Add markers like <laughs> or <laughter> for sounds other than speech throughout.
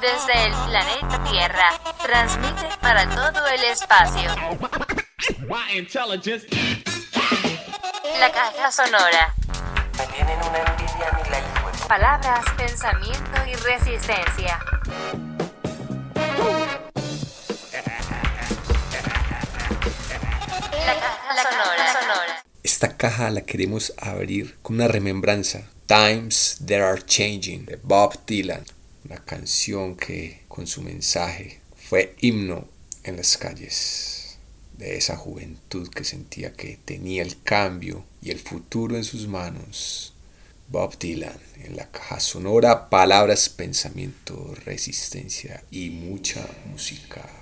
Desde el planeta Tierra, transmite para todo el espacio. La caja sonora. Palabras, pensamiento y resistencia. Esta caja la queremos abrir con una remembranza. Times That Are Changing de Bob Dylan. Una canción que con su mensaje fue himno en las calles de esa juventud que sentía que tenía el cambio y el futuro en sus manos. Bob Dylan en la caja sonora, palabras, pensamiento, resistencia y mucha música.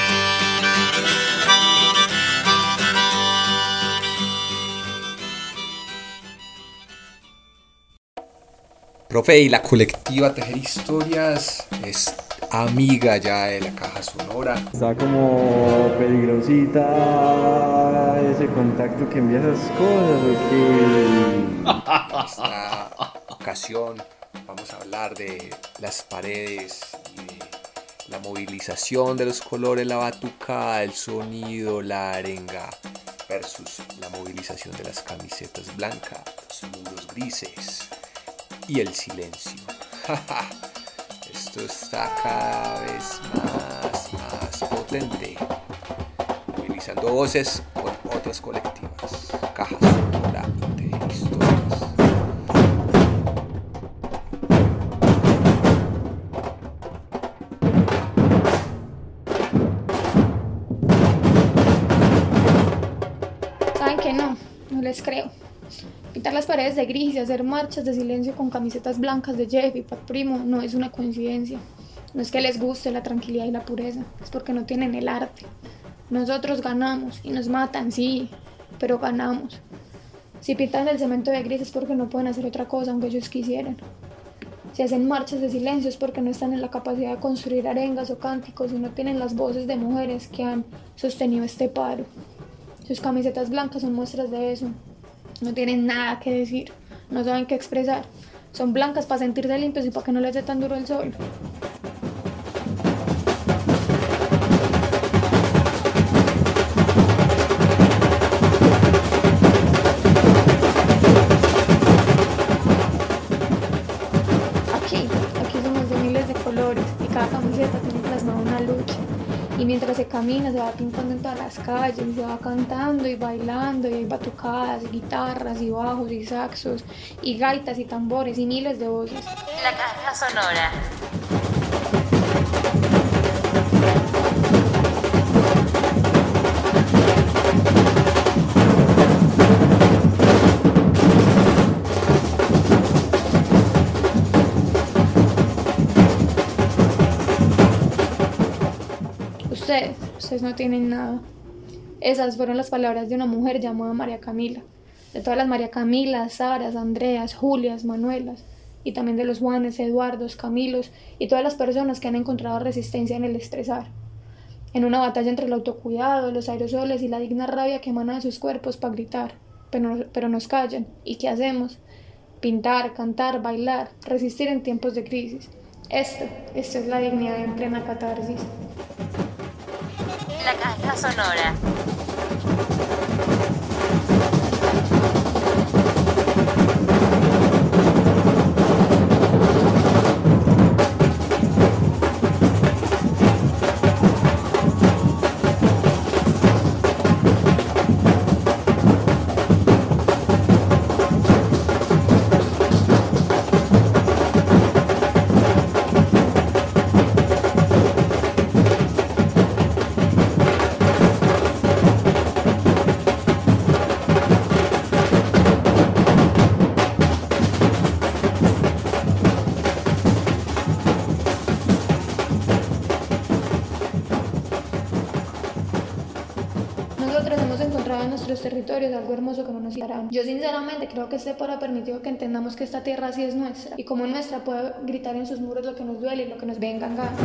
Profe, y la colectiva Tejer Historias es amiga ya de la caja sonora. Está como peligrosita ese contacto que envía esas cosas, ¿o esta ocasión vamos a hablar de las paredes y de la movilización de los colores, la batucada, el sonido, la arenga versus la movilización de las camisetas blancas, los muros grises y el silencio. <laughs> Esto está cada vez más, más potente. Movilizando voces con otras colectivas. Cajas Sonora Historias. que no, no les creo. Pintar las paredes de gris y hacer marchas de silencio con camisetas blancas de Jeff y Pat Primo no es una coincidencia. No es que les guste la tranquilidad y la pureza, es porque no tienen el arte. Nosotros ganamos y nos matan, sí, pero ganamos. Si pintan el cemento de gris es porque no pueden hacer otra cosa aunque ellos quisieran. Si hacen marchas de silencio es porque no están en la capacidad de construir arengas o cánticos y no tienen las voces de mujeres que han sostenido este paro. Sus camisetas blancas son muestras de eso. No tienen nada que decir, no saben qué expresar. Son blancas para sentirse limpios y para que no les dé tan duro el sol. Se va pintando en todas las calles, y se va cantando y bailando, y hay batucadas, guitarras, y bajos, y saxos, y gaitas, y tambores, y miles de voces. La caja sonora. No tienen nada. Esas fueron las palabras de una mujer llamada María Camila. De todas las María Camilas, Saras, Andreas, Julias, Manuelas. Y también de los Juanes, Eduardos, Camilos y todas las personas que han encontrado resistencia en el estresar. En una batalla entre el autocuidado, los aerosoles y la digna rabia que emana de sus cuerpos para gritar. Pero, pero nos callan. ¿Y qué hacemos? Pintar, cantar, bailar, resistir en tiempos de crisis. Esto, esto es la dignidad en plena catarsis. Sonora. Territorios algo hermoso que no nos darán. Yo sinceramente creo que este paro ha permitido que entendamos que esta tierra sí es nuestra y como nuestra puede gritar en sus muros lo que nos duele y lo que nos venga en gana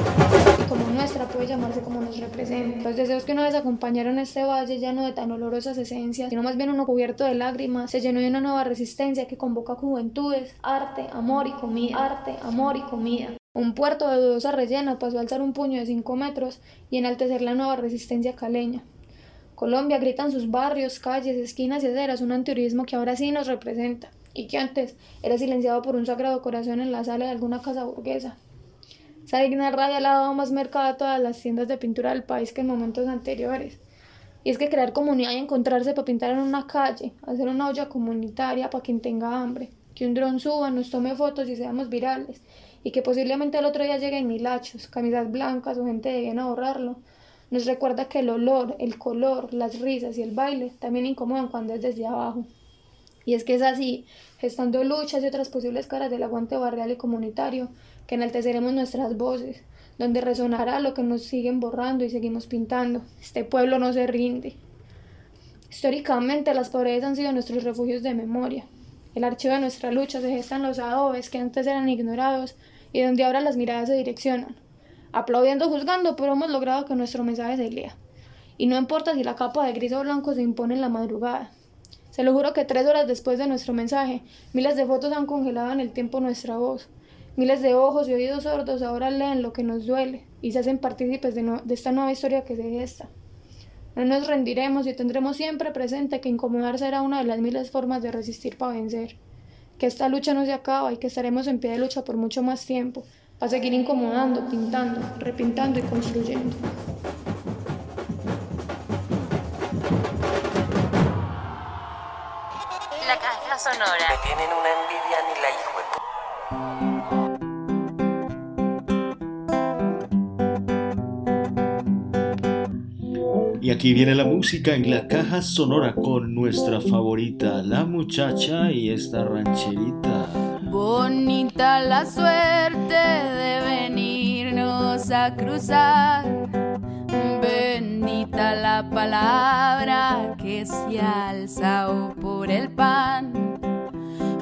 y como nuestra puede llamarse como nos representa. Los deseos que una vez acompañaron este valle lleno de tan olorosas esencias, sino más bien uno cubierto de lágrimas, se llenó de una nueva resistencia que convoca juventudes, arte, amor y comida, arte, amor y comida. Un puerto de dudosa rellena pasó a alzar un puño de 5 metros y enaltecer la nueva resistencia caleña. Colombia grita en sus barrios, calles, esquinas y aceras un antiurismo que ahora sí nos representa y que antes era silenciado por un sagrado corazón en la sala de alguna casa burguesa. Esa digna le ha dado más mercado a todas las tiendas de pintura del país que en momentos anteriores. Y es que crear comunidad y encontrarse para pintar en una calle, hacer una olla comunitaria para quien tenga hambre, que un dron suba, nos tome fotos y seamos virales, y que posiblemente el otro día lleguen milachos, camisas blancas o gente de bien a borrarlo, nos recuerda que el olor, el color, las risas y el baile también incomodan cuando es desde abajo. Y es que es así, gestando luchas y otras posibles caras del aguante barrial y comunitario, que enalteceremos nuestras voces, donde resonará lo que nos siguen borrando y seguimos pintando. Este pueblo no se rinde. Históricamente las paredes han sido nuestros refugios de memoria. El archivo de nuestra lucha se gesta en los adobes que antes eran ignorados y donde ahora las miradas se direccionan aplaudiendo, juzgando, pero hemos logrado que nuestro mensaje se lea. Y no importa si la capa de gris o blanco se impone en la madrugada. Se lo juro que tres horas después de nuestro mensaje, miles de fotos han congelado en el tiempo nuestra voz. Miles de ojos y oídos sordos ahora leen lo que nos duele y se hacen partícipes de, esta nueva historia que se gesta. No nos rendiremos y tendremos siempre presente que incomodar será una de las miles formas de resistir para vencer. Que esta lucha no se acaba y que estaremos en pie de lucha por mucho más tiempo, para seguir incomodando, pintando, repintando y construyendo. La caja sonora. Me tienen una envidia ni la hijo Y aquí viene la música en la caja sonora con nuestra favorita, la muchacha y esta rancherita. Bonita la suerte de venirnos a cruzar. Bendita la palabra que se alza por el pan.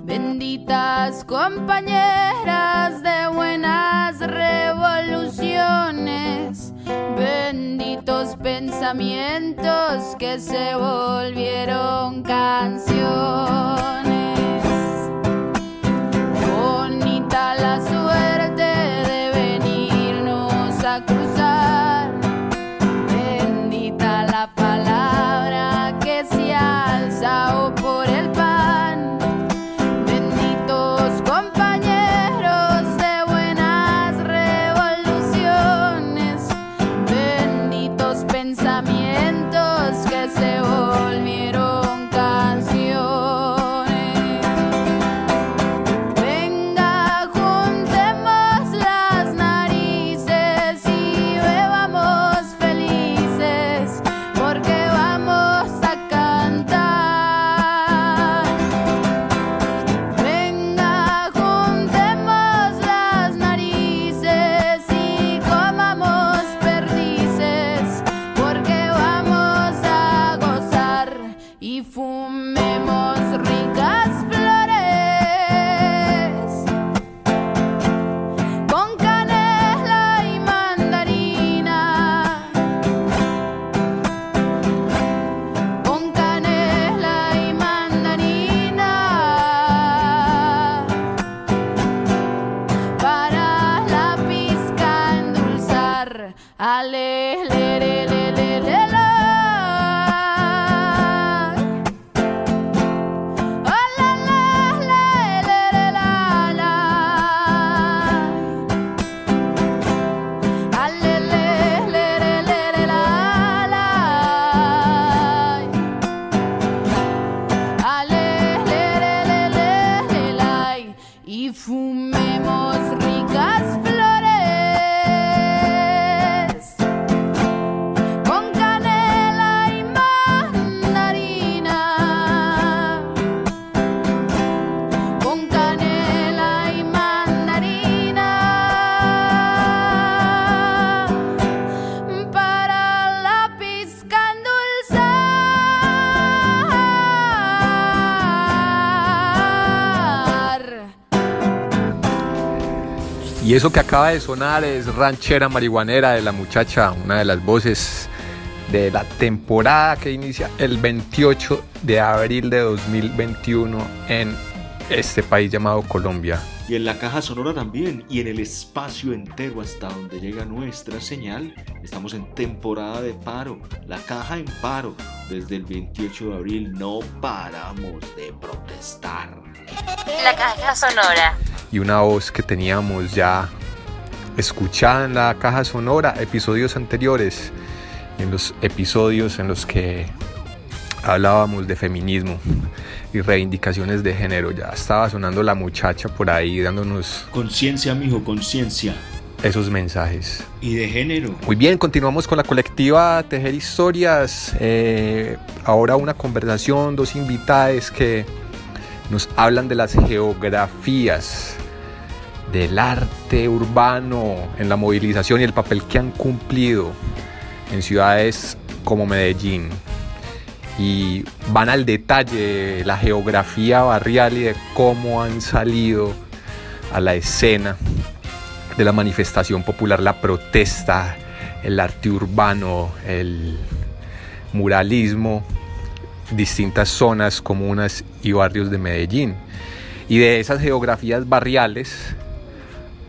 Benditas compañeras de buenas revoluciones. Benditos pensamientos que se volvieron canciones. La suerte Eso que acaba de sonar es Ranchera Marihuanera de la muchacha, una de las voces de la temporada que inicia el 28 de abril de 2021 en este país llamado Colombia. Y en la caja sonora también, y en el espacio entero hasta donde llega nuestra señal, estamos en temporada de paro, la caja en paro. Desde el 28 de abril no paramos de protestar. La caja sonora. Y una voz que teníamos ya escuchada en la caja sonora, episodios anteriores, en los episodios en los que hablábamos de feminismo y reivindicaciones de género. Ya estaba sonando la muchacha por ahí dándonos Conciencia, mijo, conciencia. esos mensajes. Y de género. Muy bien, continuamos con la colectiva Tejer Historias. Eh, ahora una conversación, dos invitadas que nos hablan de las geografías del arte urbano en la movilización y el papel que han cumplido en ciudades como Medellín. Y van al detalle de la geografía barrial y de cómo han salido a la escena de la manifestación popular, la protesta, el arte urbano, el muralismo, distintas zonas, comunas y barrios de Medellín. Y de esas geografías barriales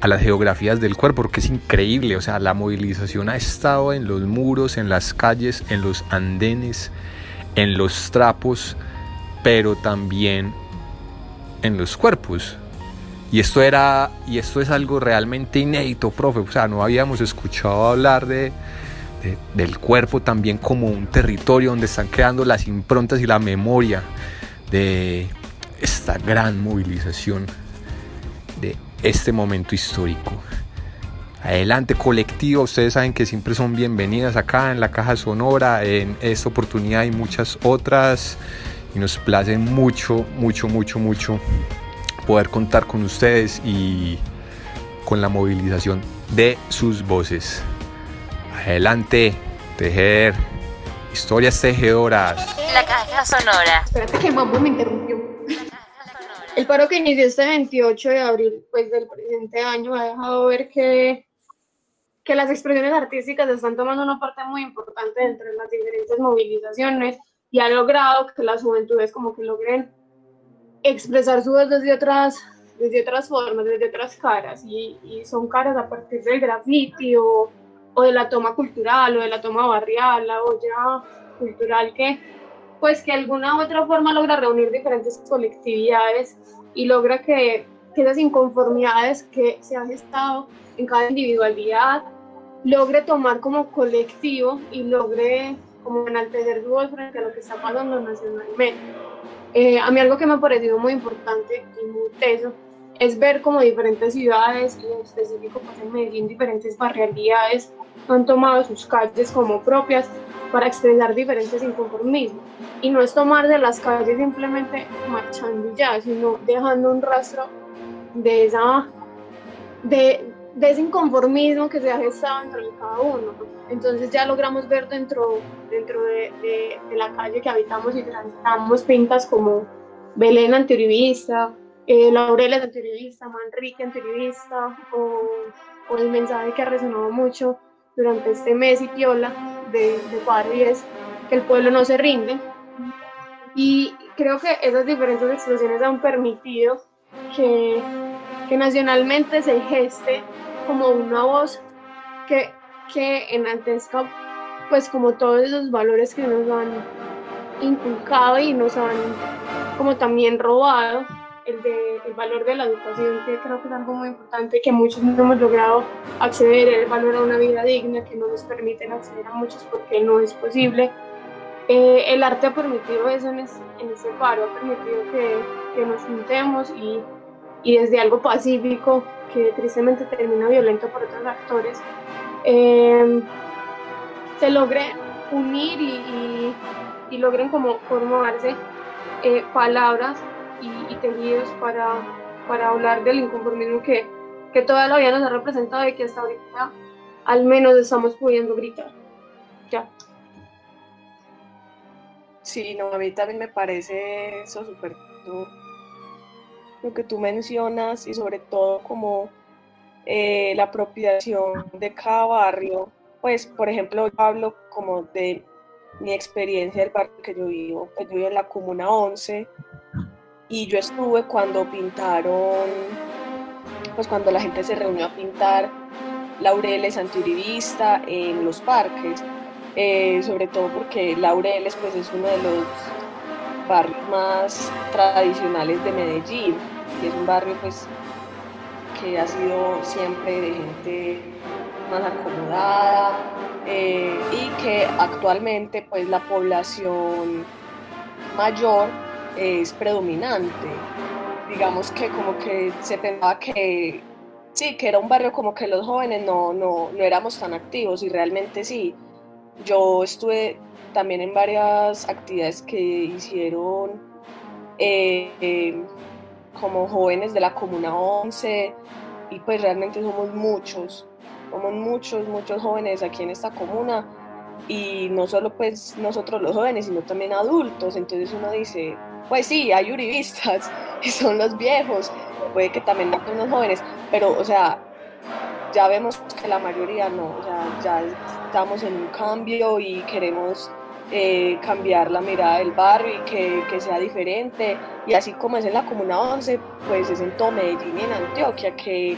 a las geografías del cuerpo, porque es increíble, o sea, la movilización ha estado en los muros, en las calles, en los andenes, en los trapos, pero también en los cuerpos. Y esto era y esto es algo realmente inédito, profe, o sea, no habíamos escuchado hablar de, de- del cuerpo también como un territorio donde están creando las improntas y la memoria de esta gran movilización de este momento histórico. Adelante colectivo, ustedes saben que siempre son bienvenidas acá en la caja sonora, en esta oportunidad y muchas otras. Y nos place mucho, mucho, mucho, mucho poder contar con ustedes y con la movilización de sus voces. Adelante, tejer historias tejedoras. La caja sonora. Espérate que Mambo me interrumpió. El paro que inició este 28 de abril pues, del presente año ha dejado ver que, que las expresiones artísticas están tomando una parte muy importante dentro de las diferentes movilizaciones y ha logrado que las juventudes como que logren expresar su voz desde otras, desde otras formas, desde otras caras y, y son caras a partir del graffiti o, o de la toma cultural o de la toma barrial, la olla cultural que pues que de alguna u otra forma logra reunir diferentes colectividades y logra que, que esas inconformidades que se han gestado en cada individualidad logre tomar como colectivo y logre como enaltecer su voz frente a lo que está pasando nacionalmente. Eh, a mí algo que me ha parecido muy importante y muy teso es ver como diferentes ciudades, y en específico pues en Medellín, diferentes barrialidades han tomado sus calles como propias para expresar diferentes inconformismos. Y no es tomar de las calles simplemente marchando ya, sino dejando un rastro de, esa, de, de ese inconformismo que se ha gestado dentro de cada uno. Entonces ya logramos ver dentro, dentro de, de, de la calle que habitamos y transitamos pintas como Belén antiuribista, eh, Laureles antiuribista, Manrique antiuribista, o, o el mensaje que ha resonado mucho durante este mes y piola de, de Padre y es que el pueblo no se rinde. Y creo que esas diferentes expresiones han permitido que, que nacionalmente se geste como una voz que, que enaltezca pues como todos esos valores que nos han inculcado y nos han como también robado el, de, el valor de la educación, que creo que es algo muy importante, que muchos no hemos logrado acceder, el valor a una vida digna, que no nos permiten acceder a muchos porque no es posible. Eh, el arte ha permitido eso en, ese, en ese paro, ha permitido que, que nos juntemos y, y, desde algo pacífico, que tristemente termina violento por otros actores, eh, se logre unir y, y, logren como formarse eh, palabras y, y tejidos para, para hablar del inconformismo que, que toda la vida nos ha representado y que hasta ahorita al menos estamos pudiendo gritar. Ya. Sí, no, a mí también me parece eso súper lo que tú mencionas y sobre todo como eh, la apropiación de cada barrio. Pues, por ejemplo, yo hablo como de mi experiencia del barrio que yo vivo. Pues yo vivo en la Comuna 11 y yo estuve cuando pintaron, pues cuando la gente se reunió a pintar laureles antiuribista en los parques, eh, sobre todo porque Laureles pues es uno de los barrios más tradicionales de Medellín y es un barrio pues que ha sido siempre de gente más acomodada eh, y que actualmente pues la población mayor es predominante. Digamos que como que se pensaba que sí, que era un barrio como que los jóvenes no, no, no éramos tan activos y realmente sí. Yo estuve también en varias actividades que hicieron eh, eh, como jóvenes de la Comuna 11 y pues realmente somos muchos, somos muchos, muchos jóvenes aquí en esta comuna y no solo pues nosotros los jóvenes, sino también adultos, entonces uno dice, pues sí, hay uribistas <laughs> y son los viejos, puede que también son los jóvenes, pero o sea, ya vemos que la mayoría no, o sea, ya estamos en un cambio y queremos eh, cambiar la mirada del barrio y que, que, sea diferente. Y así como es en la Comuna 11, pues es en todo Medellín y en Antioquia, que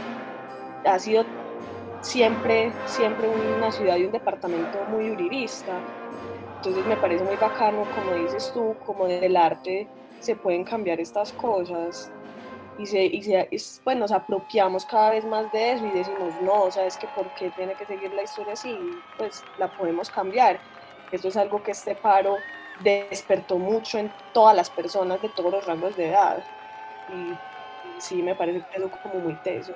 ha sido siempre, siempre una ciudad y un departamento muy uribista. Entonces me parece muy bacano, como dices tú, como desde el arte se pueden cambiar estas cosas y, se, y se, es, pues nos apropiamos cada vez más de eso y decimos, no, o sea, es que ¿por qué tiene que seguir la historia así? Pues la podemos cambiar. Esto es algo que este paro despertó mucho en todas las personas de todos los rangos de edad. Y sí, me parece que es como muy teso.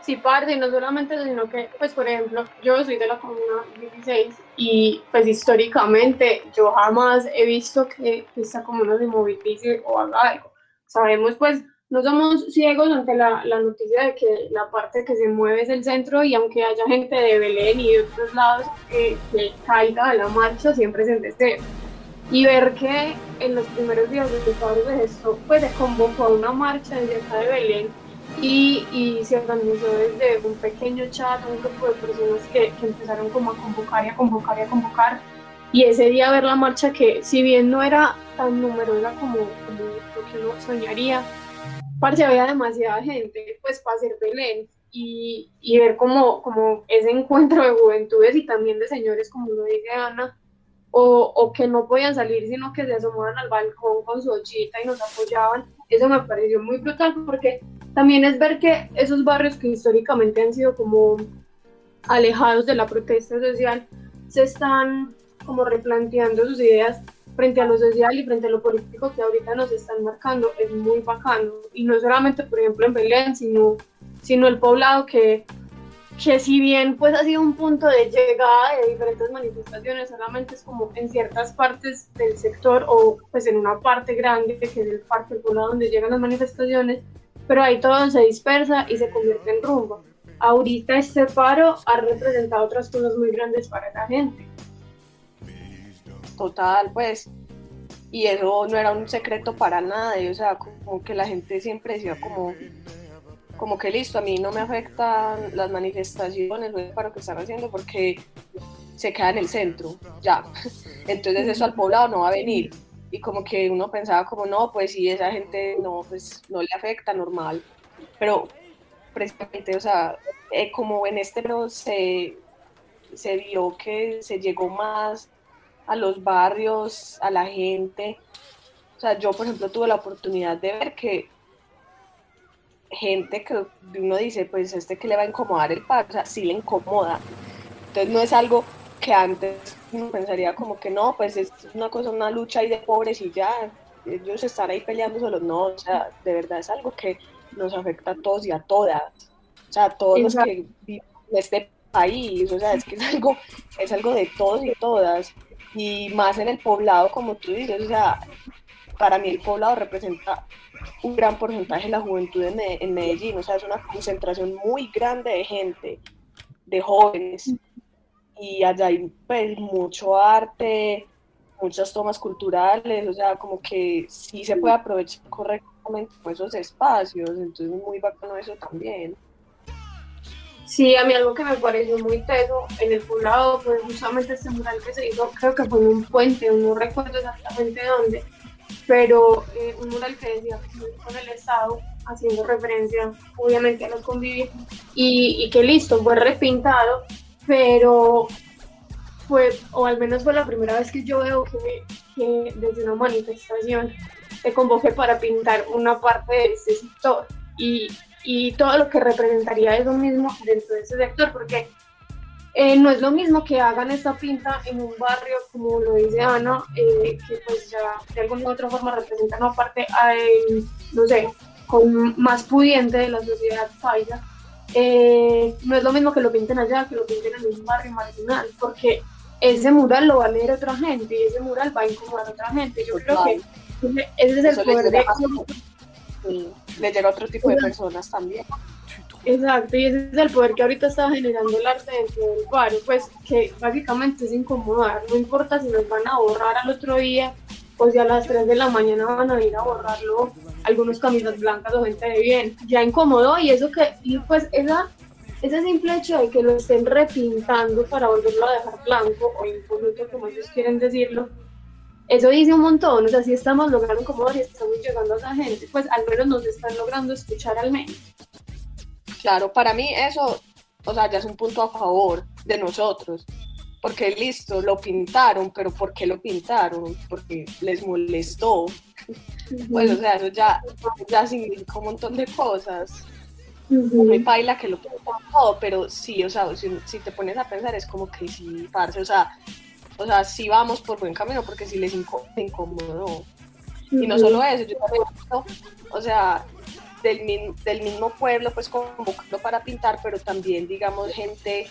Sí, parte, no solamente sino que, pues, por ejemplo, yo soy de la comuna 16 y, pues, históricamente yo jamás he visto que esta comuna se movilice o haga algo. Sabemos, pues, no somos ciegos ante la, la, noticia de que la parte que se mueve es el centro y aunque haya gente de Belén y de otros lados que caiga de la marcha, siempre se endece. Y ver que en los primeros días del paro de esto, pues se convocó a una marcha desde acá de Belén y, y, se organizó desde un pequeño chat, un grupo de personas que, que, empezaron como a convocar y a convocar y a convocar. Y ese día ver la marcha que si bien no era tan numerosa como, como lo que uno soñaría, parce, había demasiada gente pues para hacer Belén y, y ver como, como ese encuentro de juventudes y también de señores, como lo dice Ana, o, o, que no podían salir, sino que se asomaban al balcón con su ochita y nos apoyaban. Eso me pareció muy brutal porque también es ver que esos barrios que históricamente han sido como alejados de la protesta social, se están como replanteando sus ideas frente a lo social y frente a lo político que ahorita nos están marcando. Es muy bacano. Y no solamente, por ejemplo, en Belén, sino, sino el poblado que que si bien pues ha sido un punto de llegada de diferentes manifestaciones, solamente es como en ciertas partes del sector o pues en una parte grande que es el parque del pueblo donde llegan las manifestaciones, pero ahí todo se dispersa y se convierte en rumbo. Ahorita este paro ha representado otras cosas muy grandes para la gente. Total, pues, y eso no era un secreto para nadie, o sea, como que la gente siempre decía como como que listo, a mí no me afectan las manifestaciones o el paro que están haciendo porque se queda en el centro, ya. <laughs> Entonces eso al poblado no va a venir. Y como que uno pensaba como, no, pues si esa gente no, pues no le afecta, normal. Pero precisamente, o sea, eh, como en este pero se, se vio que se llegó más a los barrios, a la gente. O sea, yo por ejemplo tuve la oportunidad de ver que gente que uno dice, pues este que le va a incomodar el paro, o sea, sí le incomoda. Entonces no es algo que antes uno pensaría como que no, pues es una cosa, una lucha ahí de pobres y ya, ellos están ahí peleando solos, no, o sea, de verdad es algo que nos afecta a todos y a todas, o sea, a todos los que viven en este país, o sea, es que es algo, es algo de todos y todas, y más en el poblado, como tú dices, o sea, para mí el poblado representa un gran porcentaje de la juventud en, Medellín, o sea, es una concentración muy grande de gente, de jóvenes, y allá hay pues, mucho arte, muchas tomas culturales, o sea, como que sí se puede aprovechar correctamente esos espacios, entonces es muy bacano eso también. Sí, a mí algo que me pareció muy teso en el poblado fue justamente este mural que se hizo, creo que fue en un puente, no recuerdo exactamente dónde, pero eh, un mural que decía con el Estado, haciendo referencia obviamente a los convivir, y, y que listo, fue repintado, pero fue, o al menos fue la primera vez que yo veo que, que desde una manifestación te convoqué para pintar una parte de ese sector y, y todo lo que representaría eso mismo dentro de ese sector, porque eh, no es lo mismo que hagan esta pinta en un barrio, como lo dice Ana, eh, que pues ya de alguna u otra forma representan una parte, eh, no sé, con más pudiente de la sociedad paisa. no es lo mismo que lo pinten allá, que lo pinten en un barrio marginal, porque ese mural lo va a leer otra gente y ese mural va a incomodar a otra gente. Yo creo que ese es el poder de... Le llega a otro tipo de personas también. Exacto, y ese es el poder que ahorita está generando el arte dentro del barrio, pues que básicamente es incomodar, no importa si nos van a borrar al otro día o si a las 3 de la mañana van a ir a borrarlo algunos camisas blancas o gente de bien, ya incomodó y eso que, y pues esa, ese simple hecho de que lo estén repintando para volverlo a dejar blanco o impoluto como ellos quieren decirlo, eso dice un montón, o sea, si estamos logrando incomodar y estamos llegando a esa gente, pues al menos nos están logrando escuchar al menos. Claro, para mí eso, o sea, ya es un punto a favor de nosotros, porque listo, lo pintaron, pero ¿por qué lo pintaron? Porque les molestó. Pues, o sea, eso ya, ya significa un montón de cosas. Uh Me baila que lo pintaron todo, pero sí, o sea, si, si, te pones a pensar, es como que sí, parce, o sea, o sea, sí vamos por buen camino, porque sí les incomodó. Y no solo eso, yo también, o sea, del, min- del mismo pueblo, pues convocando para pintar, pero también, digamos, gente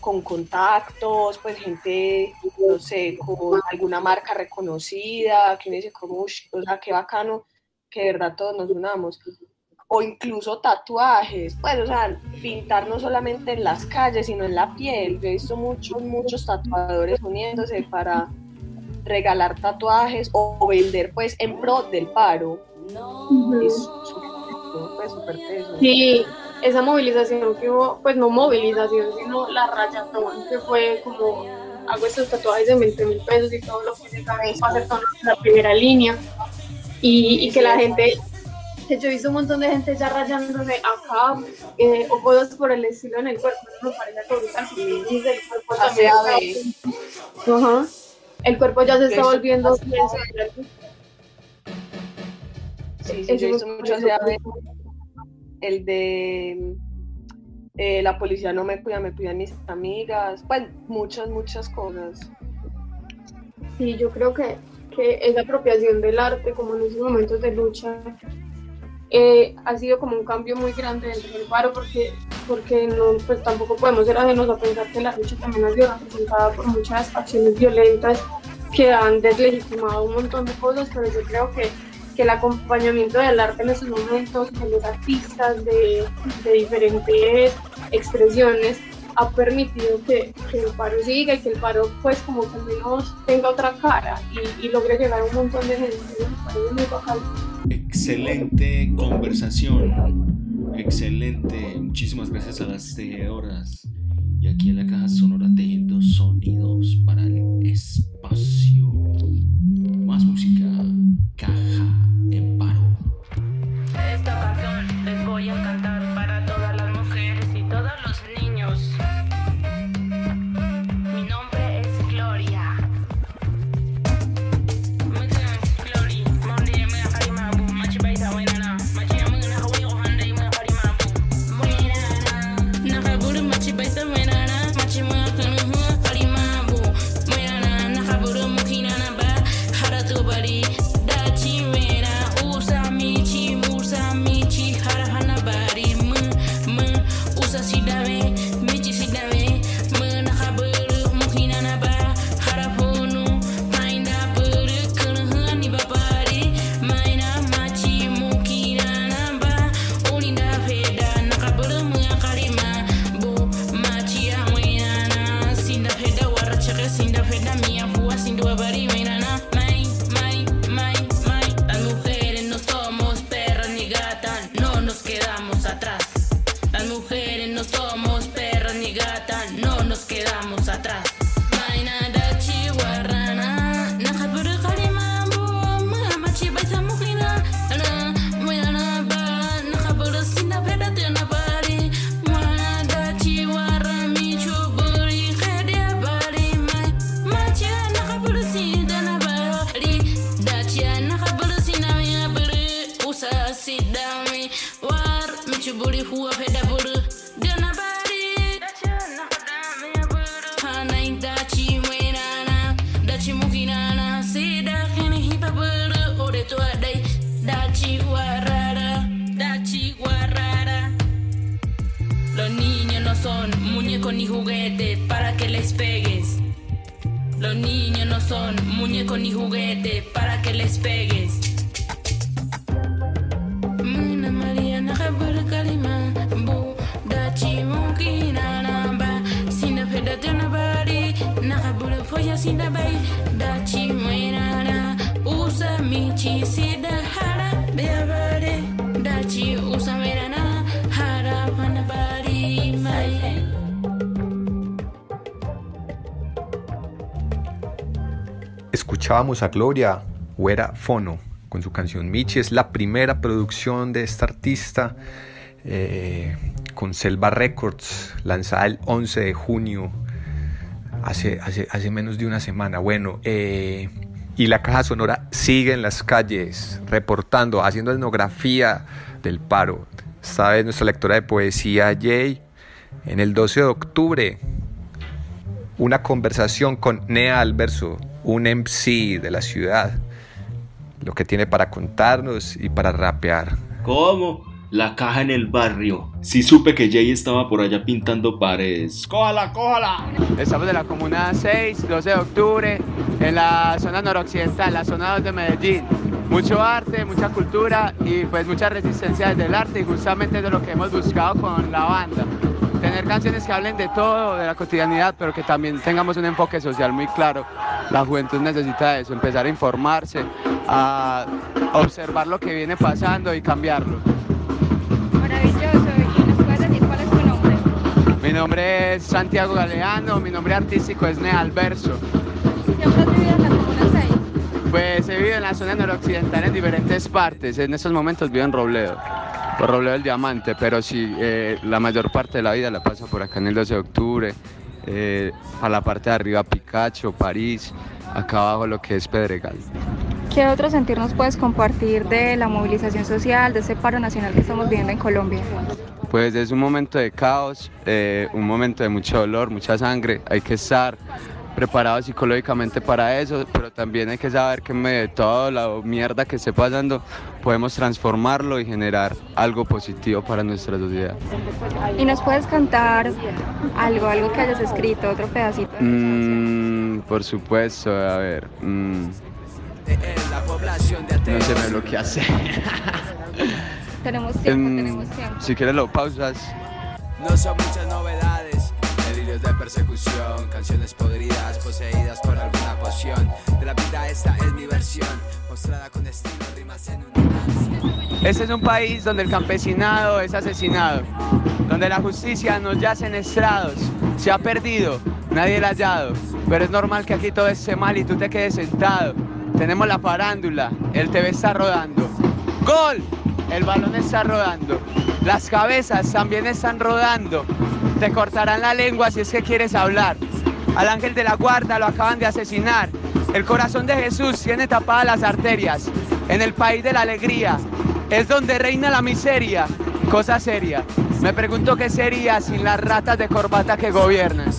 con contactos, pues gente, no sé, con alguna marca reconocida, que uno dice como, "Ush, o sea, qué bacano que de verdad todos nos unamos. O incluso tatuajes, pues, o sea, pintar no solamente en las calles, sino en la piel. Yo he visto muchos, muchos tatuadores uniéndose para regalar tatuajes o vender, pues, en pro del paro. Es súper pues, súper teso. Sí, esa movilización que hubo, pues no movilización, sino la rayatón, que fue como hago estos tatuajes de 20 mil pesos y todo lo que se para hacer toda la primera línea. Y, y que la gente, hecho, he visto un montón de gente ya rayándose acá eh, o cosas por el estilo en el cuerpo. No me parece algo brutal, porque dice, el cuerpo también. El cuerpo ya se está volviendo. Sí, sí, yo he visto mucho el de eh, la policía no me cuida, me cuidan mis amigas, pues muchas, muchas cosas. Sí, yo creo que, que esa apropiación del arte, como en esos momentos de lucha, eh, ha sido como un cambio muy grande dentro del paro, porque, porque no, pues tampoco podemos ser ajenos a pensar que la lucha también ha sido representada por muchas acciones violentas que han deslegitimado un montón de cosas, pero yo creo que, que el acompañamiento del arte en esos momentos, de los artistas, de, diferentes expresiones, ha permitido que, el paro siga y que el paro pues como que menos tenga otra cara y, y logre llegar a un montón de gente. Me parece muy bacán. Excelente conversación. Excelente. Muchísimas gracias a las tejedoras. Y aquí en la caja sonora tejiendo sonidos para el espacio. Más música. Caja en paro. Esta canción les voy a cantar para todas las Los niños no son muñecos ni juguetes para que les pegues. Escuchábamos a Gloria Huera Fono con su canción Michi. Es la primera producción de esta artista eh, con Selva Records, lanzada el 11 de junio, hace, hace, hace menos de una semana. Bueno, eh, y la caja sonora sigue en las calles, reportando, haciendo etnografía del paro. Esta vez nuestra lectora de poesía Jay, en el 12 de octubre, una conversación con Nea Alverso, un MC de la ciudad, lo que tiene para contarnos y para rapear. ¿Cómo? La caja en el barrio. Sí supe que Jay estaba por allá pintando paredes. ¡Cójala, cójala! Estamos en la comuna 6, 12 de octubre, en la zona noroccidental, la zona 2 de Medellín. Mucho arte, mucha cultura y pues mucha resistencia desde el arte y justamente es de lo que hemos buscado con la banda. Tener canciones que hablen de todo, de la cotidianidad, pero que también tengamos un enfoque social muy claro. La juventud necesita eso, empezar a informarse, a observar lo que viene pasando y cambiarlo. Maravilloso. ¿Y nos puedes decir cuál es tu nombre? Mi nombre es Santiago Galeano, mi nombre artístico es Neal Verso. ¿Siempre has vivido en la comuna 6? Pues he vivido en la zona noroccidental en diferentes partes. En estos momentos vivo en Robledo, por Robledo del Diamante, pero sí, eh, la mayor parte de la vida la paso por acá en el 12 de octubre, eh, a la parte de arriba Picacho, París, acá abajo lo que es Pedregal. ¿Qué otro sentir nos puedes compartir de la movilización social, de ese paro nacional que estamos viviendo en Colombia? Pues es un momento de caos, eh, un momento de mucho dolor, mucha sangre, hay que estar preparados psicológicamente para eso, pero también hay que saber que en medio de toda la mierda que esté pasando, podemos transformarlo y generar algo positivo para nuestra sociedad. ¿Y nos puedes cantar algo, algo que hayas escrito, otro pedacito? Mm, por supuesto, a ver. mm, no se me bloquea hacer. <laughs> Tenemos tiempo, tenemos tiempo. Si quieres lo pausas. No son muchas novedades, persecución, canciones podridas, poseídas por alguna poción. De la vida esta es mi versión, mostrada con estilo, rimas en una Este es un país donde el campesinado es asesinado, donde la justicia nos yace en estrados, se ha perdido, nadie la ha hallado, pero es normal que aquí todo esté mal y tú te quedes sentado. Tenemos la farándula, el TV está rodando. ¡Gol! El balón está rodando. Las cabezas también están rodando. Te cortarán la lengua si es que quieres hablar. Al ángel de la guarda lo acaban de asesinar. El corazón de Jesús tiene tapadas las arterias. En el país de la alegría es donde reina la miseria. Cosa seria. Me pregunto qué sería sin las ratas de corbata que gobiernan.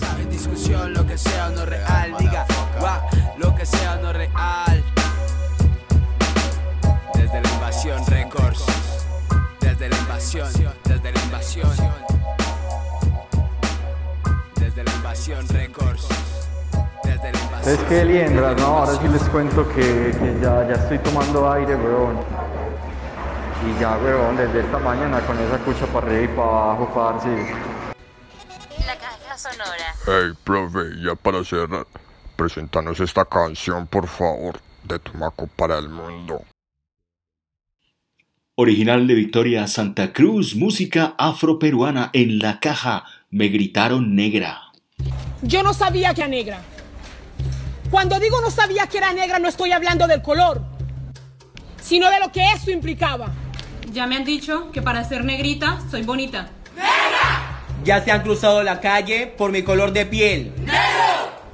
lo que sea no real, diga lo que sea no real. Desde la invasión Records, desde la invasión, desde la invasión, desde la invasión Records, desde la invasión. Es que liendras, ¿no? Ahora sí les cuento que, que ya, ya estoy tomando aire, weón. Y ya, weón, desde esta mañana con esa cucha para arriba y para abajo, parce. La caja sonora. Hey, profe, ya para cerrar, presentanos esta canción, por favor, de Tumaco para el mundo. Original de Victoria Santa Cruz, música afroperuana en la caja. Me gritaron negra. Yo no sabía que era negra. Cuando digo no sabía que era negra, no estoy hablando del color, sino de lo que eso implicaba. Ya me han dicho que para ser negrita soy bonita. Ya se han cruzado la calle por mi color de piel.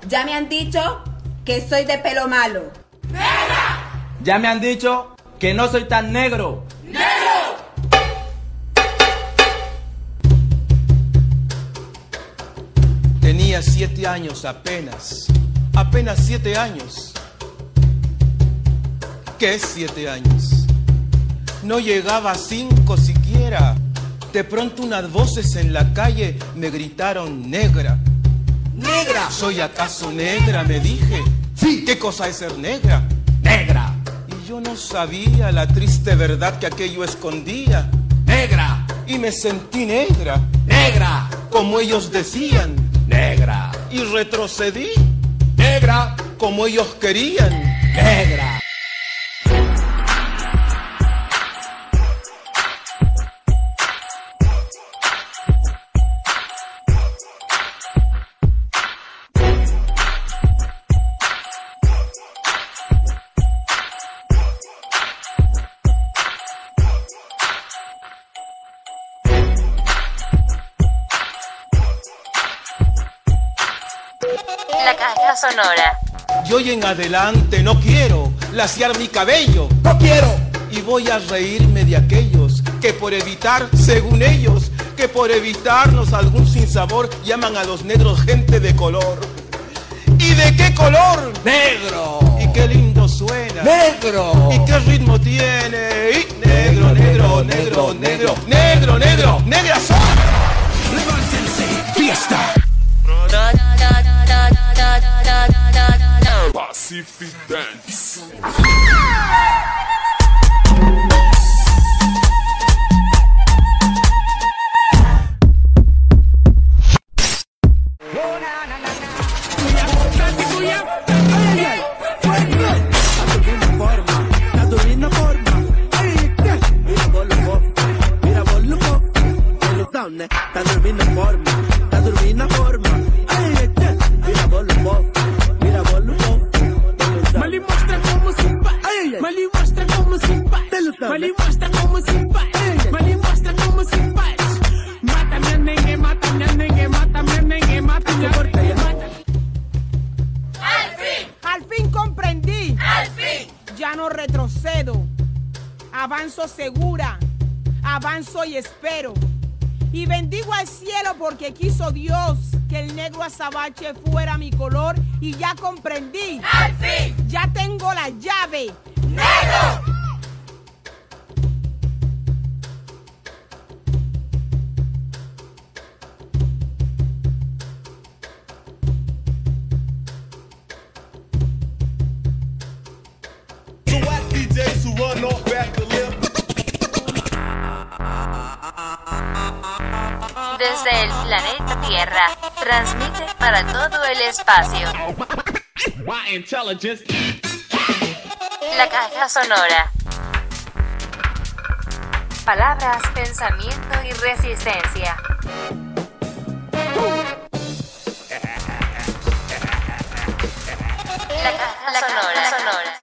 Ya me han dicho que soy de pelo malo. Ya me han dicho que no soy tan negro. Tenía siete años apenas. Apenas siete años. ¿Qué es siete años? No llegaba a cinco siquiera. De pronto unas voces en la calle me gritaron negra. ¡Negra! ¿Soy acaso negra? Me dije. Sí. ¿Qué cosa es ser negra? Negra. Y yo no sabía la triste verdad que aquello escondía. Negra. Y me sentí negra. Negra. Como ellos decían. Negra. Y retrocedí. Negra. Como ellos querían. Negra. Sonora. Yo hoy en adelante no quiero laciar mi cabello. No quiero. Y voy a reírme de aquellos que por evitar, según ellos, que por evitarnos algún sinsabor llaman a los negros gente de color. ¿Y de qué color? Negro. Y qué lindo suena. Negro. ¿Y qué ritmo tiene? Y negro, negro, negro, negro, negro, negro, negro, negra fiesta. Pacific Dance. Ah! Avanzo segura. Avanzo y espero. Y bendigo al cielo porque quiso Dios que el negro azabache fuera mi color y ya comprendí. Al fin. Ya tengo la llave. Negro. Para todo el espacio. La caja sonora. Palabras, pensamiento y resistencia.